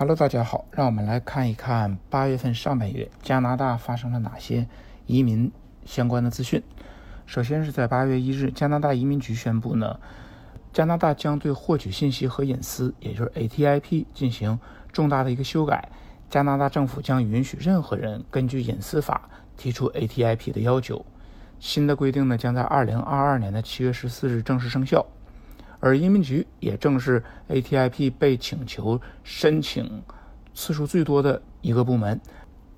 Hello，大家好，让我们来看一看八月份上半月加拿大发生了哪些移民相关的资讯。首先是在八月一日，加拿大移民局宣布呢，加拿大将对获取信息和隐私，也就是 ATIP 进行重大的一个修改。加拿大政府将允许任何人根据隐私法提出 ATIP 的要求。新的规定呢，将在二零二二年的七月十四日正式生效。而移民局也正是 ATIP 被请求申请次数最多的一个部门，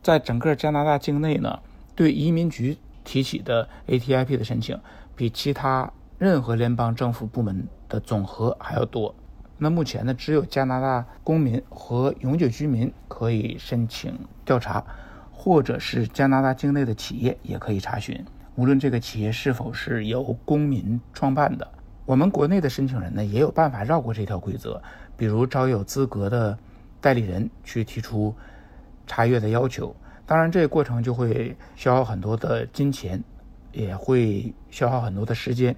在整个加拿大境内呢，对移民局提起的 ATIP 的申请比其他任何联邦政府部门的总和还要多。那目前呢，只有加拿大公民和永久居民可以申请调查，或者是加拿大境内的企业也可以查询，无论这个企业是否是由公民创办的。我们国内的申请人呢，也有办法绕过这条规则，比如找有资格的代理人去提出查阅的要求。当然，这个过程就会消耗很多的金钱，也会消耗很多的时间。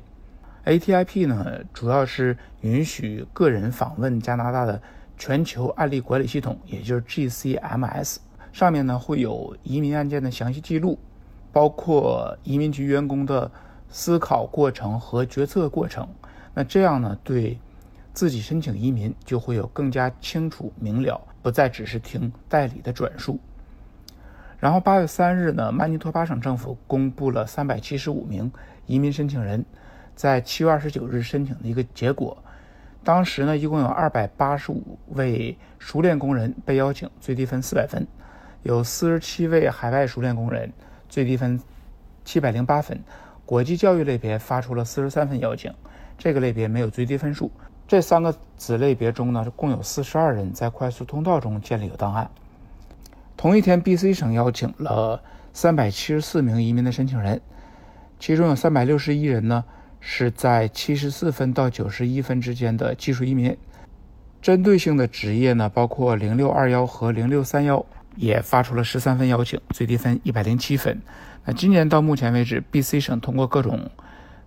ATIP 呢，主要是允许个人访问加拿大的全球案例管理系统，也就是 GCMS，上面呢会有移民案件的详细记录，包括移民局员工的思考过程和决策过程。那这样呢，对自己申请移民就会有更加清楚明了，不再只是听代理的转述。然后八月三日呢，曼尼托巴省政府公布了三百七十五名移民申请人在七月二十九日申请的一个结果。当时呢，一共有二百八十五位熟练工人被邀请，最低分四百分；有四十七位海外熟练工人，最低分七百零八分。国际教育类别发出了四十三份邀请。这个类别没有最低分数。这三个子类别中呢，共有四十二人在快速通道中建立有档案。同一天，BC 省邀请了三百七十四名移民的申请人，其中有三百六十一人呢是在七十四分到九十一分之间的技术移民。针对性的职业呢，包括零六二幺和零六三幺，也发出了十三份邀请，最低分一百零七分。那今年到目前为止，BC 省通过各种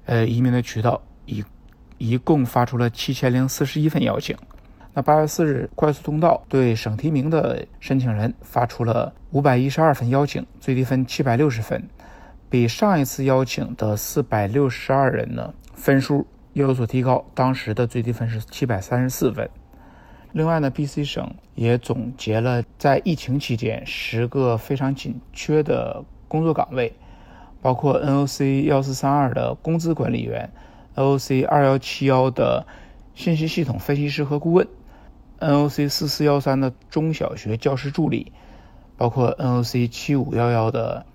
呃移民的渠道一一共发出了七千零四十一份邀请。那八月四日，快速通道对省提名的申请人发出了五百一十二份邀请，最低分七百六十分，比上一次邀请的四百六十二人呢分数又有所提高。当时的最低分是七百三十四分。另外呢，BC 省也总结了在疫情期间十个非常紧缺的工作岗位，包括 NOC 幺四三二的工资管理员。NOC 二幺七幺的信息系统分析师和顾问，NOC 四四幺三的中小学教师助理，包括 NOC 七五幺幺的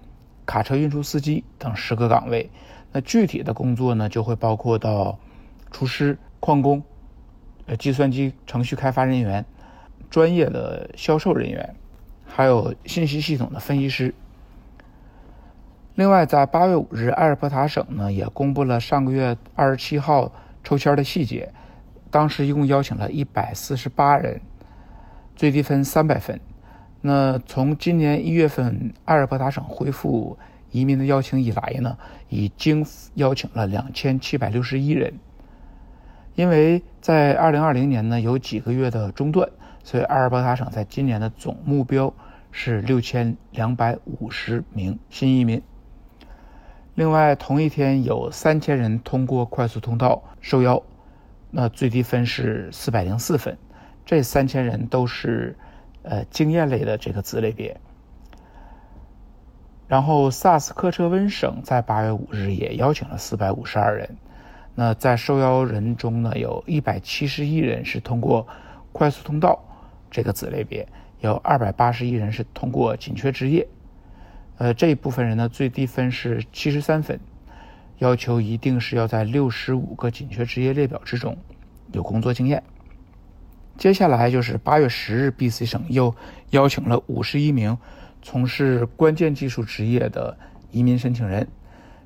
卡车运输司机等十个岗位。那具体的工作呢，就会包括到厨师、矿工、呃计算机程序开发人员、专业的销售人员，还有信息系统的分析师。另外，在八月五日，艾尔伯塔省呢也公布了上个月二十七号抽签的细节。当时一共邀请了一百四十八人，最低分三百分。那从今年一月份艾尔伯塔省恢复移民的邀请以来呢，已经邀请了两千七百六十一人。因为在二零二零年呢有几个月的中断，所以艾尔伯塔省在今年的总目标是六千两百五十名新移民。另外，同一天有三千人通过快速通道受邀，那最低分是四百零四分。这三千人都是呃经验类的这个子类别。然后，萨斯科彻温省在八月五日也邀请了四百五十二人。那在受邀人中呢，有一百七十一人是通过快速通道这个子类别，有二百八十一人是通过紧缺职业。呃，这一部分人呢，最低分是七十三分，要求一定是要在六十五个紧缺职业列表之中有工作经验。接下来就是八月十日，BC 省又邀请了五十一名从事关键技术职业的移民申请人。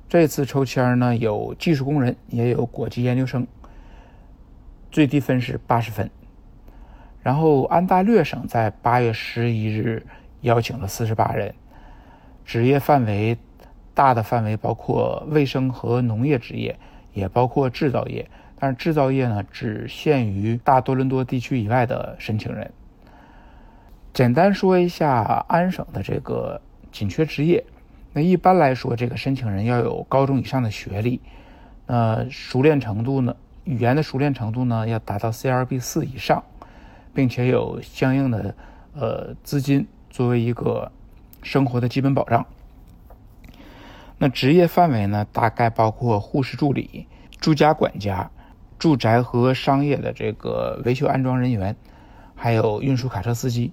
这次抽签呢，有技术工人，也有国际研究生，最低分是八十分。然后安大略省在八月十一日邀请了四十八人。职业范围大的范围包括卫生和农业职业，也包括制造业。但是制造业呢，只限于大多伦多地区以外的申请人。简单说一下安省的这个紧缺职业。那一般来说，这个申请人要有高中以上的学历，呃，熟练程度呢，语言的熟练程度呢要达到 CLB 四以上，并且有相应的呃资金作为一个生活的基本保障。那职业范围呢，大概包括护士助理、住家管家、住宅和商业的这个维修安装人员，还有运输卡车司机。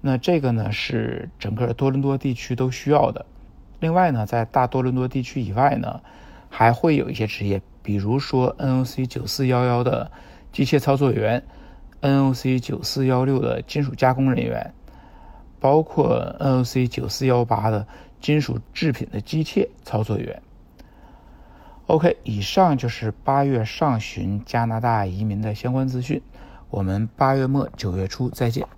那这个呢是整个多伦多地区都需要的。另外呢，在大多伦多地区以外呢，还会有一些职业，比如说 NOC 九四幺幺的机械操作员，NOC 九四幺六的金属加工人员，包括 NOC 九四幺八的金属制品的机械操作员。OK，以上就是八月上旬加拿大移民的相关资讯。我们八月末九月初再见。